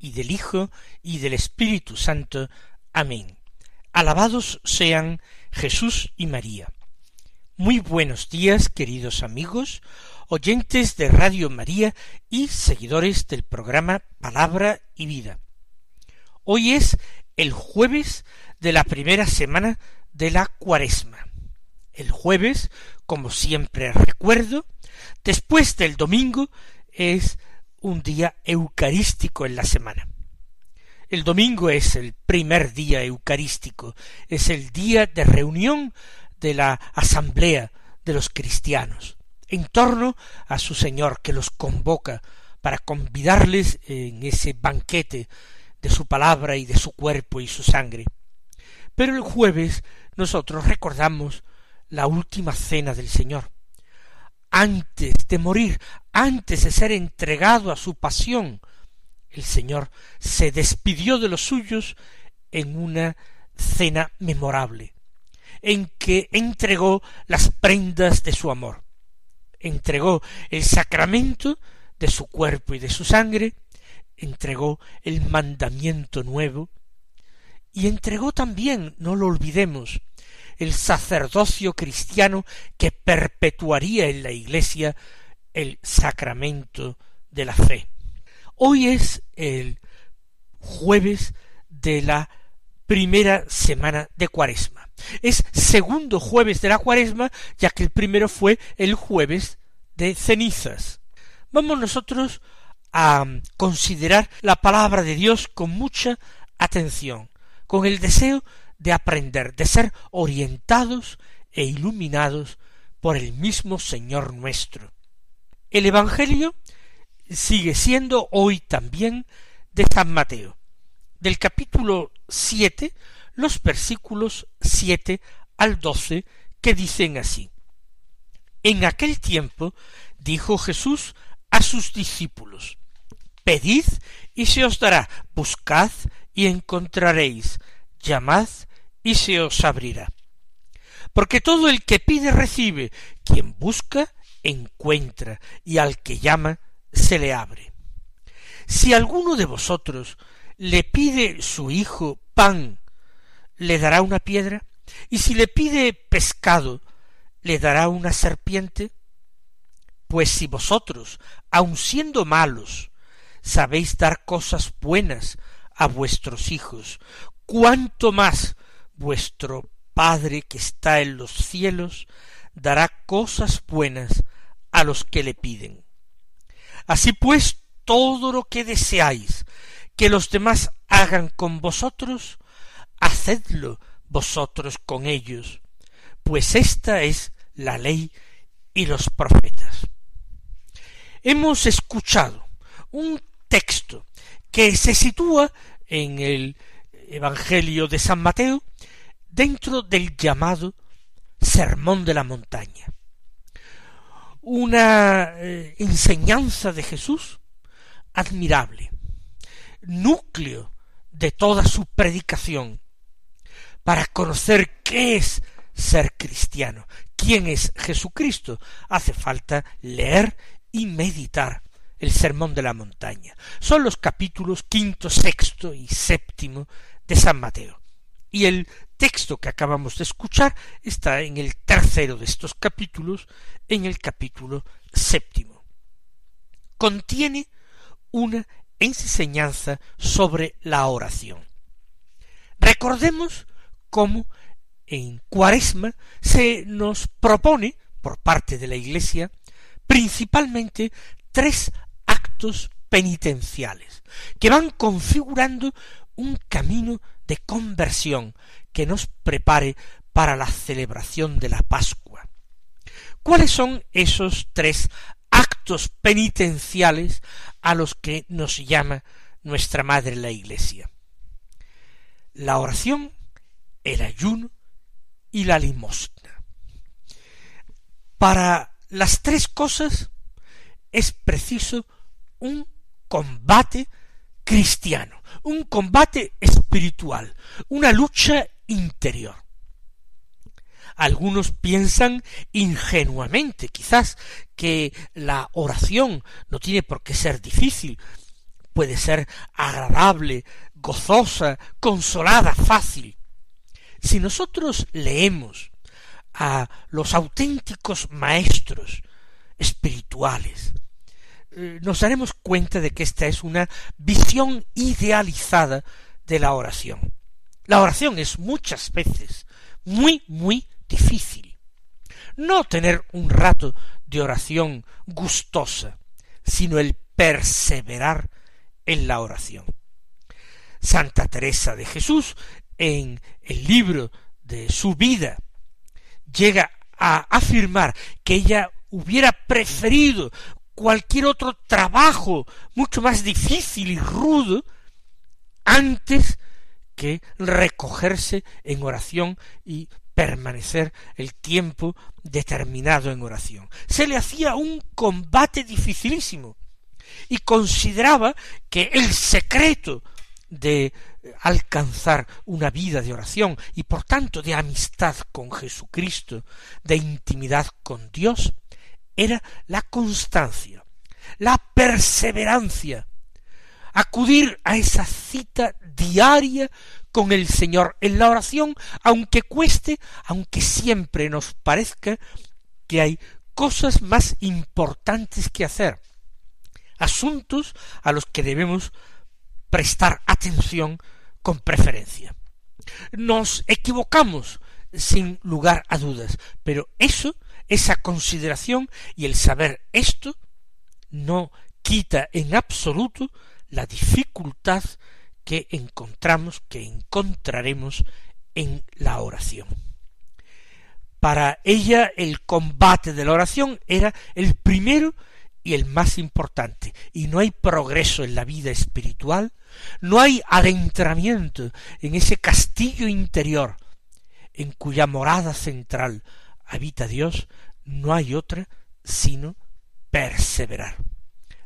y del Hijo y del Espíritu Santo. Amén. Alabados sean Jesús y María. Muy buenos días, queridos amigos, oyentes de Radio María y seguidores del programa Palabra y Vida. Hoy es el jueves de la primera semana de la cuaresma. El jueves, como siempre recuerdo, después del domingo, es un día eucarístico en la semana. El domingo es el primer día eucarístico, es el día de reunión de la asamblea de los cristianos, en torno a su Señor que los convoca para convidarles en ese banquete de su palabra y de su cuerpo y su sangre. Pero el jueves nosotros recordamos la última cena del Señor, antes de morir, antes de ser entregado a su pasión, el Señor se despidió de los suyos en una cena memorable, en que entregó las prendas de su amor, entregó el sacramento de su cuerpo y de su sangre, entregó el mandamiento nuevo, y entregó también, no lo olvidemos, el sacerdocio cristiano que perpetuaría en la Iglesia el sacramento de la fe. Hoy es el jueves de la primera semana de Cuaresma. Es segundo jueves de la Cuaresma, ya que el primero fue el jueves de cenizas. Vamos nosotros a considerar la palabra de Dios con mucha atención, con el deseo de aprender, de ser orientados e iluminados por el mismo Señor nuestro. El Evangelio sigue siendo hoy también de San Mateo, del capítulo siete, los versículos siete al doce, que dicen así. En aquel tiempo dijo Jesús a sus discípulos, Pedid y se os dará, buscad y encontraréis, llamad y se os abrirá. Porque todo el que pide recibe, quien busca encuentra, y al que llama se le abre. Si alguno de vosotros le pide su hijo pan, le dará una piedra, y si le pide pescado, le dará una serpiente. Pues si vosotros, aun siendo malos, sabéis dar cosas buenas a vuestros hijos, cuánto más vuestro Padre que está en los cielos dará cosas buenas a los que le piden. Así pues, todo lo que deseáis que los demás hagan con vosotros, hacedlo vosotros con ellos, pues esta es la ley y los profetas. Hemos escuchado un texto que se sitúa en el Evangelio de San Mateo dentro del llamado Sermón de la Montaña. Una eh, enseñanza de Jesús admirable, núcleo de toda su predicación, para conocer qué es ser cristiano, quién es Jesucristo. Hace falta leer y meditar el Sermón de la Montaña. Son los capítulos quinto, sexto y séptimo de San Mateo. Y el texto que acabamos de escuchar está en el tercero de estos capítulos, en el capítulo séptimo. Contiene una enseñanza sobre la oración. Recordemos cómo en Cuaresma se nos propone, por parte de la Iglesia, principalmente tres actos penitenciales, que van configurando un camino de conversión que nos prepare para la celebración de la Pascua. ¿Cuáles son esos tres actos penitenciales a los que nos llama nuestra Madre la Iglesia? la oración, el ayuno y la limosna. Para las tres cosas es preciso un combate cristiano, un combate espiritual, una lucha interior. Algunos piensan ingenuamente, quizás, que la oración no tiene por qué ser difícil, puede ser agradable, gozosa, consolada, fácil. Si nosotros leemos a los auténticos maestros espirituales, eh, nos daremos cuenta de que esta es una visión idealizada de la oración. La oración es muchas veces muy, muy difícil. No tener un rato de oración gustosa, sino el perseverar en la oración. Santa Teresa de Jesús, en el libro de su vida, llega a afirmar que ella hubiera preferido cualquier otro trabajo mucho más difícil y rudo antes que recogerse en oración y permanecer el tiempo determinado en oración. Se le hacía un combate dificilísimo y consideraba que el secreto de alcanzar una vida de oración y por tanto de amistad con Jesucristo, de intimidad con Dios, era la constancia, la perseverancia, acudir a esa cita diaria con el Señor en la oración, aunque cueste, aunque siempre nos parezca que hay cosas más importantes que hacer, asuntos a los que debemos prestar atención con preferencia. Nos equivocamos sin lugar a dudas, pero eso, esa consideración y el saber esto, no quita en absoluto la dificultad que encontramos, que encontraremos en la oración. Para ella el combate de la oración era el primero y el más importante, y no hay progreso en la vida espiritual, no hay adentramiento en ese castillo interior en cuya morada central habita Dios, no hay otra sino perseverar.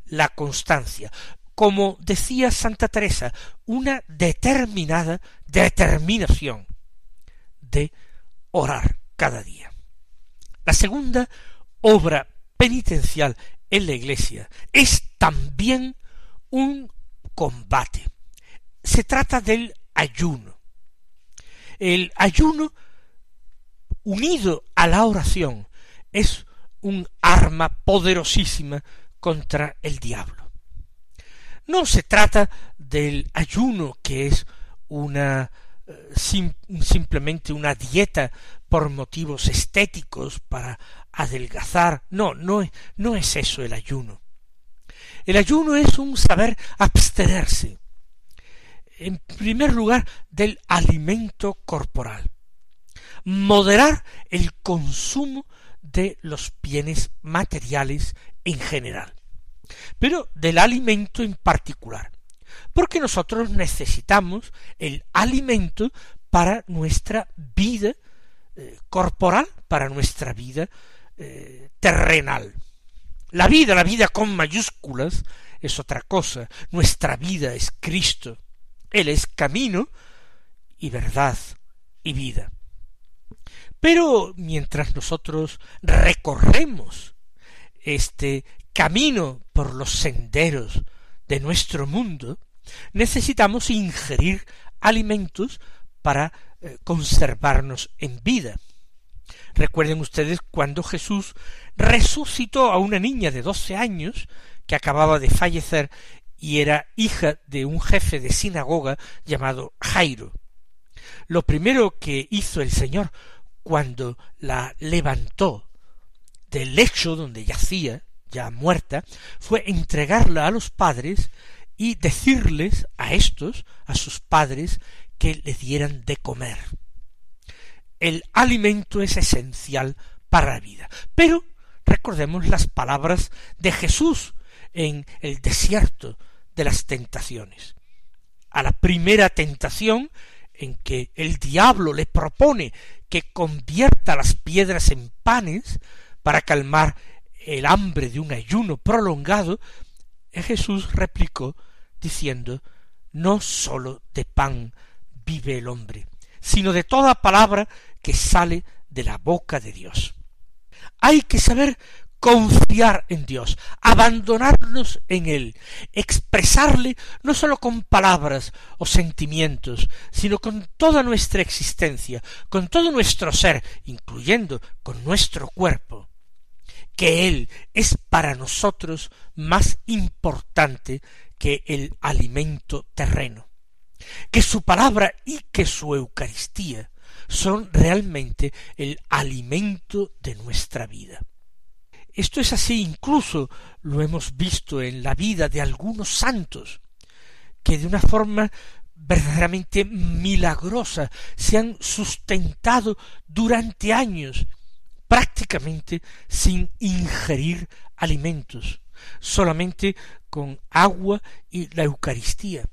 La constancia, como decía Santa Teresa, una determinada determinación de orar cada día. La segunda obra penitencial en la Iglesia es también un combate. Se trata del ayuno. El ayuno unido a la oración es un arma poderosísima contra el diablo. No se trata del ayuno que es eh, simplemente una dieta por motivos estéticos para adelgazar. No, no es eso el ayuno. El ayuno es un saber abstenerse, en primer lugar, del alimento corporal, moderar el consumo de los bienes materiales en general pero del alimento en particular, porque nosotros necesitamos el alimento para nuestra vida eh, corporal, para nuestra vida eh, terrenal. La vida, la vida con mayúsculas, es otra cosa. Nuestra vida es Cristo. Él es camino y verdad y vida. Pero mientras nosotros recorremos este camino por los senderos de nuestro mundo, necesitamos ingerir alimentos para eh, conservarnos en vida. Recuerden ustedes cuando Jesús resucitó a una niña de doce años que acababa de fallecer y era hija de un jefe de sinagoga llamado Jairo. Lo primero que hizo el Señor cuando la levantó del lecho donde yacía, ya muerta, fue entregarla a los padres y decirles a estos, a sus padres, que le dieran de comer. El alimento es esencial para la vida. Pero recordemos las palabras de Jesús en el desierto de las tentaciones. A la primera tentación, en que el diablo le propone que convierta las piedras en panes para calmar el hambre de un ayuno prolongado, Jesús replicó diciendo no sólo de pan vive el hombre, sino de toda palabra que sale de la boca de Dios. Hay que saber confiar en Dios, abandonarnos en Él, expresarle no sólo con palabras o sentimientos, sino con toda nuestra existencia, con todo nuestro ser, incluyendo con nuestro cuerpo, que Él es para nosotros más importante que el alimento terreno, que su palabra y que su Eucaristía son realmente el alimento de nuestra vida. Esto es así, incluso lo hemos visto en la vida de algunos santos, que de una forma verdaderamente milagrosa se han sustentado durante años, prácticamente sin ingerir alimentos, solamente con agua y la Eucaristía.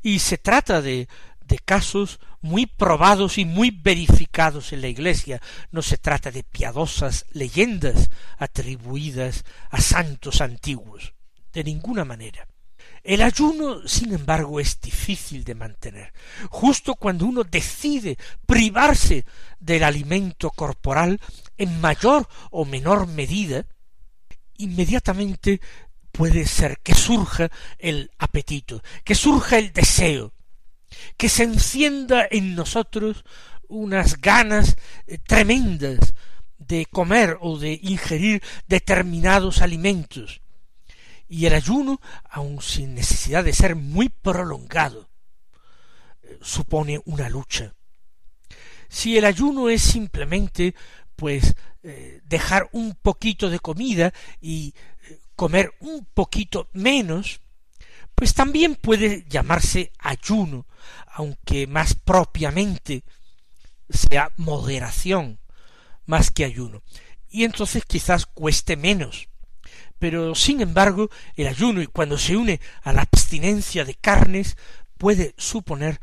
Y se trata de de casos muy probados y muy verificados en la Iglesia. No se trata de piadosas leyendas atribuidas a santos antiguos, de ninguna manera. El ayuno, sin embargo, es difícil de mantener. Justo cuando uno decide privarse del alimento corporal en mayor o menor medida, inmediatamente puede ser que surja el apetito, que surja el deseo, que se encienda en nosotros unas ganas eh, tremendas de comer o de ingerir determinados alimentos. Y el ayuno, aun sin necesidad de ser muy prolongado, eh, supone una lucha. Si el ayuno es simplemente pues eh, dejar un poquito de comida y comer un poquito menos, pues también puede llamarse ayuno, aunque más propiamente sea moderación más que ayuno. Y entonces quizás cueste menos. Pero sin embargo, el ayuno y cuando se une a la abstinencia de carnes puede suponer,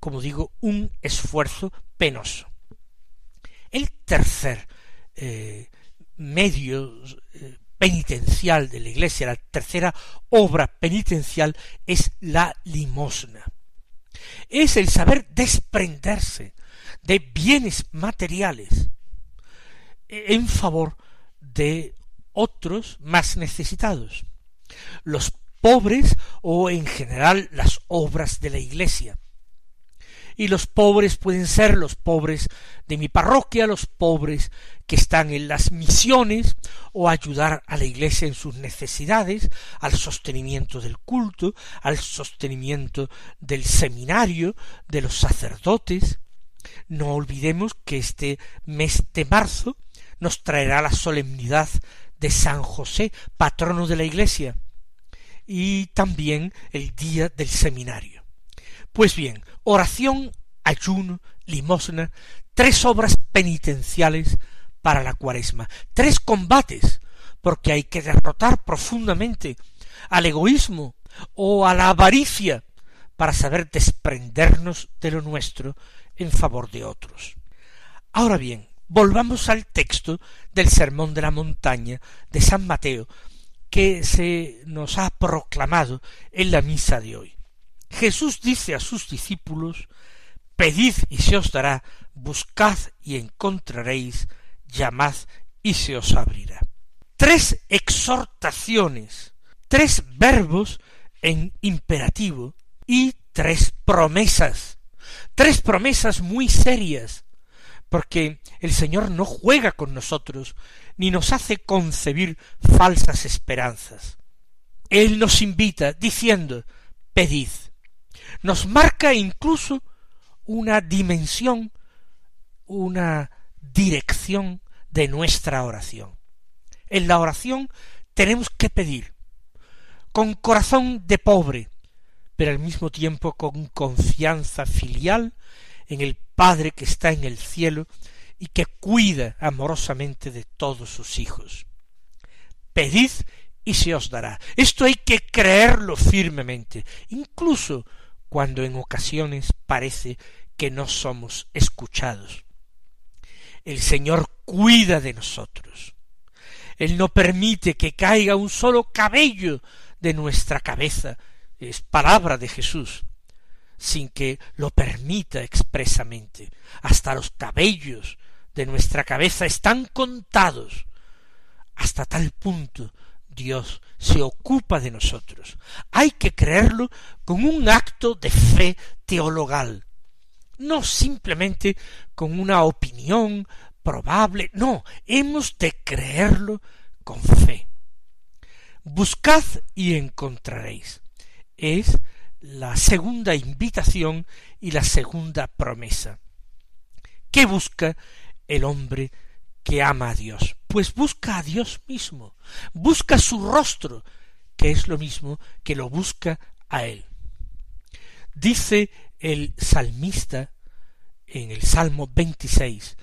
como digo, un esfuerzo penoso. El tercer eh, medio eh, penitencial de la Iglesia, la tercera obra penitencial es la limosna. Es el saber desprenderse de bienes materiales en favor de otros más necesitados, los pobres o en general las obras de la Iglesia y los pobres pueden ser los pobres de mi parroquia, los pobres que están en las misiones, o ayudar a la Iglesia en sus necesidades, al sostenimiento del culto, al sostenimiento del seminario, de los sacerdotes. No olvidemos que este mes de marzo nos traerá la solemnidad de San José, patrono de la Iglesia, y también el día del seminario. Pues bien, oración, ayuno, limosna, tres obras penitenciales para la cuaresma, tres combates, porque hay que derrotar profundamente al egoísmo o a la avaricia para saber desprendernos de lo nuestro en favor de otros. Ahora bien, volvamos al texto del Sermón de la Montaña de San Mateo, que se nos ha proclamado en la misa de hoy. Jesús dice a sus discípulos, Pedid y se os dará, buscad y encontraréis, llamad y se os abrirá. Tres exhortaciones, tres verbos en imperativo y tres promesas, tres promesas muy serias, porque el Señor no juega con nosotros, ni nos hace concebir falsas esperanzas. Él nos invita diciendo, pedid, nos marca incluso una dimensión, una dirección de nuestra oración. En la oración tenemos que pedir con corazón de pobre, pero al mismo tiempo con confianza filial en el Padre que está en el cielo y que cuida amorosamente de todos sus hijos. Pedid y se os dará. Esto hay que creerlo firmemente, incluso cuando en ocasiones parece que no somos escuchados. El Señor cuida de nosotros. Él no permite que caiga un solo cabello de nuestra cabeza, es palabra de Jesús, sin que lo permita expresamente. Hasta los cabellos de nuestra cabeza están contados. Hasta tal punto Dios se ocupa de nosotros. Hay que creerlo con un acto de fe teologal, no simplemente con una opinión probable, no, hemos de creerlo con fe. Buscad y encontraréis. Es la segunda invitación y la segunda promesa. ¿Qué busca el hombre que ama a Dios? Pues busca a Dios mismo, busca su rostro, que es lo mismo que lo busca a Él. Dice el salmista en el Salmo 26,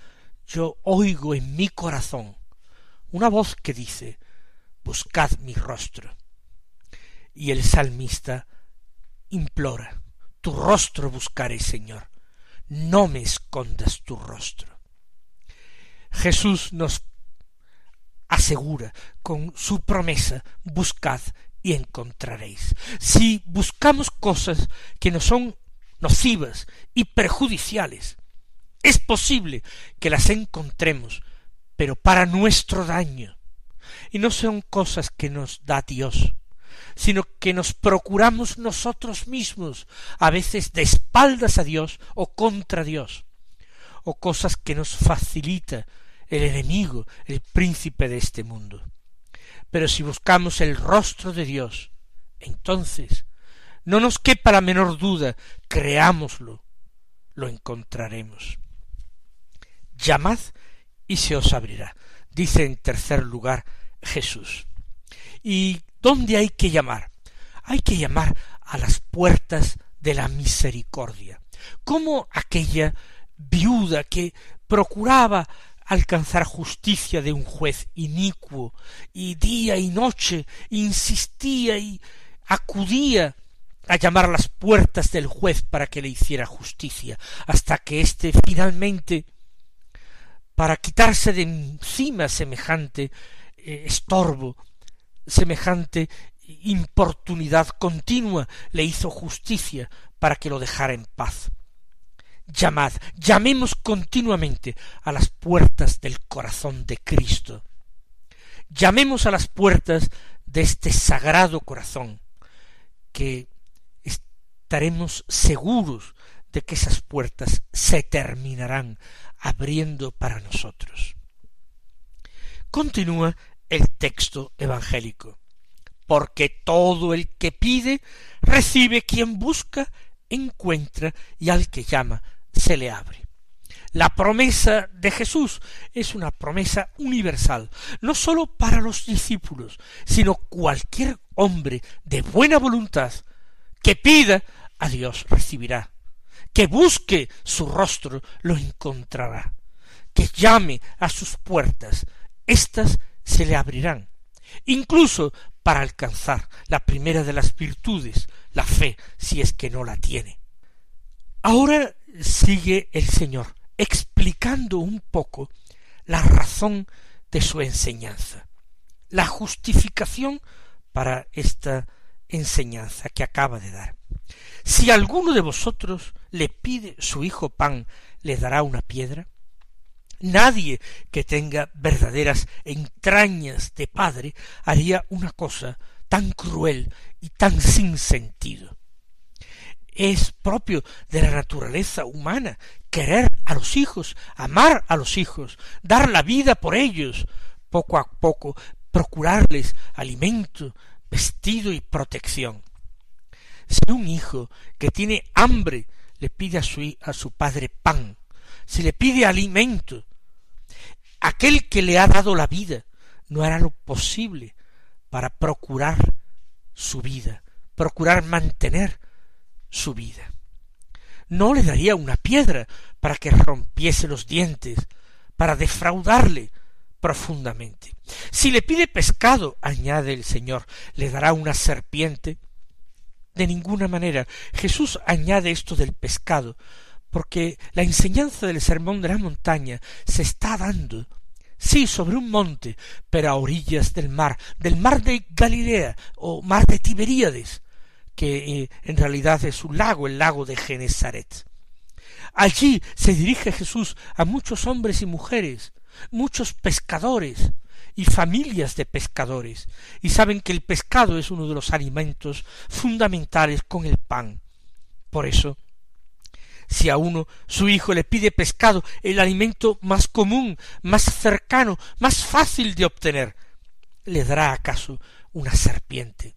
yo oigo en mi corazón una voz que dice, buscad mi rostro. Y el salmista implora, tu rostro buscaré, Señor, no me escondas tu rostro. Jesús nos asegura con su promesa, buscad y encontraréis. Si buscamos cosas que no son nocivas y perjudiciales, es posible que las encontremos, pero para nuestro daño. Y no son cosas que nos da Dios, sino que nos procuramos nosotros mismos, a veces de espaldas a Dios o contra Dios, o cosas que nos facilita el enemigo, el príncipe de este mundo. Pero si buscamos el rostro de Dios, entonces, no nos quepa la menor duda, creámoslo, lo encontraremos. Llamad y se os abrirá, dice en tercer lugar Jesús. ¿Y dónde hay que llamar? Hay que llamar a las puertas de la misericordia, como aquella viuda que procuraba alcanzar justicia de un juez inicuo, y día y noche insistía y acudía a llamar a las puertas del juez para que le hiciera justicia, hasta que éste finalmente, para quitarse de encima semejante eh, estorbo, semejante importunidad continua, le hizo justicia para que lo dejara en paz llamad, llamemos continuamente a las puertas del corazón de Cristo. Llamemos a las puertas de este sagrado corazón, que estaremos seguros de que esas puertas se terminarán abriendo para nosotros. Continúa el texto evangélico. Porque todo el que pide, recibe. Quien busca, encuentra. Y al que llama, se le abre. La promesa de Jesús es una promesa universal, no sólo para los discípulos, sino cualquier hombre de buena voluntad que pida a Dios recibirá, que busque su rostro lo encontrará, que llame a sus puertas, éstas se le abrirán, incluso para alcanzar la primera de las virtudes, la fe, si es que no la tiene. Ahora sigue el Señor explicando un poco la razón de su enseñanza, la justificación para esta enseñanza que acaba de dar. Si alguno de vosotros le pide su hijo pan, ¿le dará una piedra? Nadie que tenga verdaderas entrañas de padre haría una cosa tan cruel y tan sin sentido es propio de la naturaleza humana querer a los hijos, amar a los hijos, dar la vida por ellos, poco a poco procurarles alimento, vestido y protección. Si un hijo que tiene hambre le pide a su, a su padre pan, si le pide alimento, aquel que le ha dado la vida no hará lo posible para procurar su vida, procurar mantener su vida. No le daría una piedra para que rompiese los dientes, para defraudarle profundamente. Si le pide pescado, añade el Señor, le dará una serpiente. De ninguna manera. Jesús añade esto del pescado, porque la enseñanza del sermón de la montaña se está dando sí sobre un monte, pero a orillas del mar, del mar de Galilea o mar de Tiberíades, que eh, en realidad es un lago, el lago de Genesaret. Allí se dirige Jesús a muchos hombres y mujeres, muchos pescadores y familias de pescadores, y saben que el pescado es uno de los alimentos fundamentales con el pan. Por eso, si a uno su hijo le pide pescado, el alimento más común, más cercano, más fácil de obtener, ¿le dará acaso una serpiente?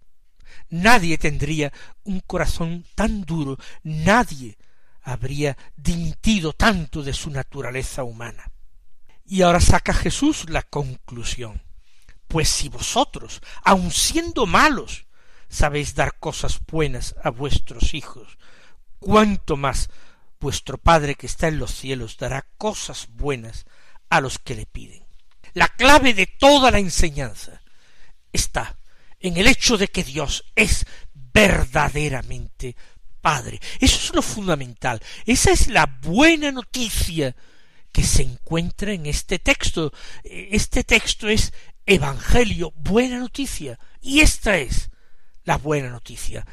Nadie tendría un corazón tan duro, nadie habría dimitido tanto de su naturaleza humana. Y ahora saca Jesús la conclusión. Pues si vosotros, aun siendo malos, sabéis dar cosas buenas a vuestros hijos, cuánto más vuestro Padre que está en los cielos dará cosas buenas a los que le piden. La clave de toda la enseñanza está en el hecho de que Dios es verdaderamente Padre. Eso es lo fundamental. Esa es la buena noticia que se encuentra en este texto. Este texto es Evangelio, buena noticia. Y esta es la buena noticia.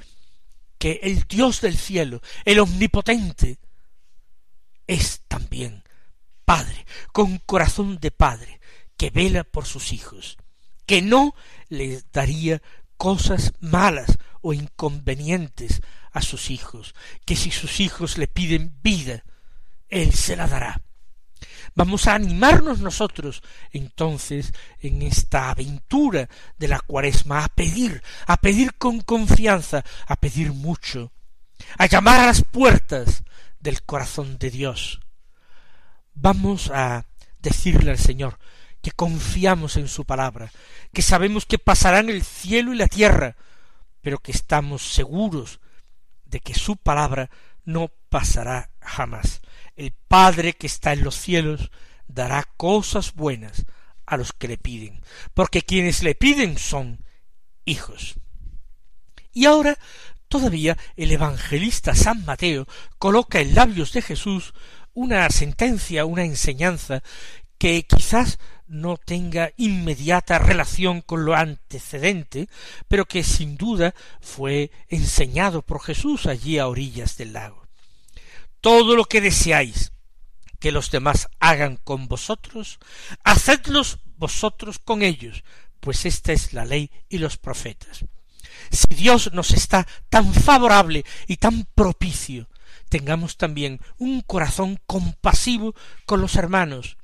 Que el Dios del cielo, el omnipotente, es también Padre, con corazón de Padre, que vela por sus hijos, que no les daría cosas malas o inconvenientes a sus hijos, que si sus hijos le piden vida, Él se la dará. Vamos a animarnos nosotros entonces en esta aventura de la cuaresma a pedir, a pedir con confianza, a pedir mucho, a llamar a las puertas del corazón de Dios. Vamos a decirle al Señor que confiamos en su palabra, que sabemos que pasarán el cielo y la tierra, pero que estamos seguros de que su palabra no pasará jamás. El Padre que está en los cielos dará cosas buenas a los que le piden, porque quienes le piden son hijos. Y ahora Todavía el evangelista San Mateo coloca en labios de Jesús una sentencia, una enseñanza que quizás no tenga inmediata relación con lo antecedente, pero que sin duda fue enseñado por Jesús allí a orillas del lago. Todo lo que deseáis que los demás hagan con vosotros, hacedlos vosotros con ellos, pues esta es la ley y los profetas. Si Dios nos está tan favorable y tan propicio, tengamos también un corazón compasivo con los hermanos,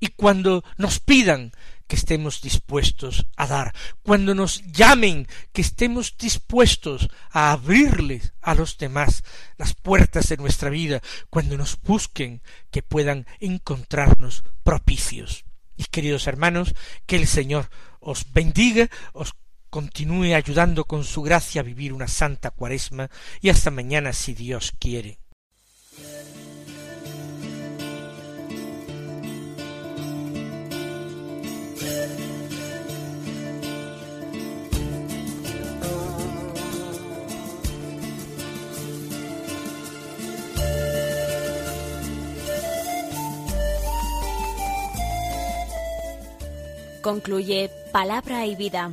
y cuando nos pidan que estemos dispuestos a dar, cuando nos llamen que estemos dispuestos a abrirles a los demás las puertas de nuestra vida, cuando nos busquen que puedan encontrarnos propicios. Y queridos hermanos, que el Señor os bendiga, os continúe ayudando con su gracia a vivir una santa cuaresma y hasta mañana si Dios quiere. Concluye Palabra y Vida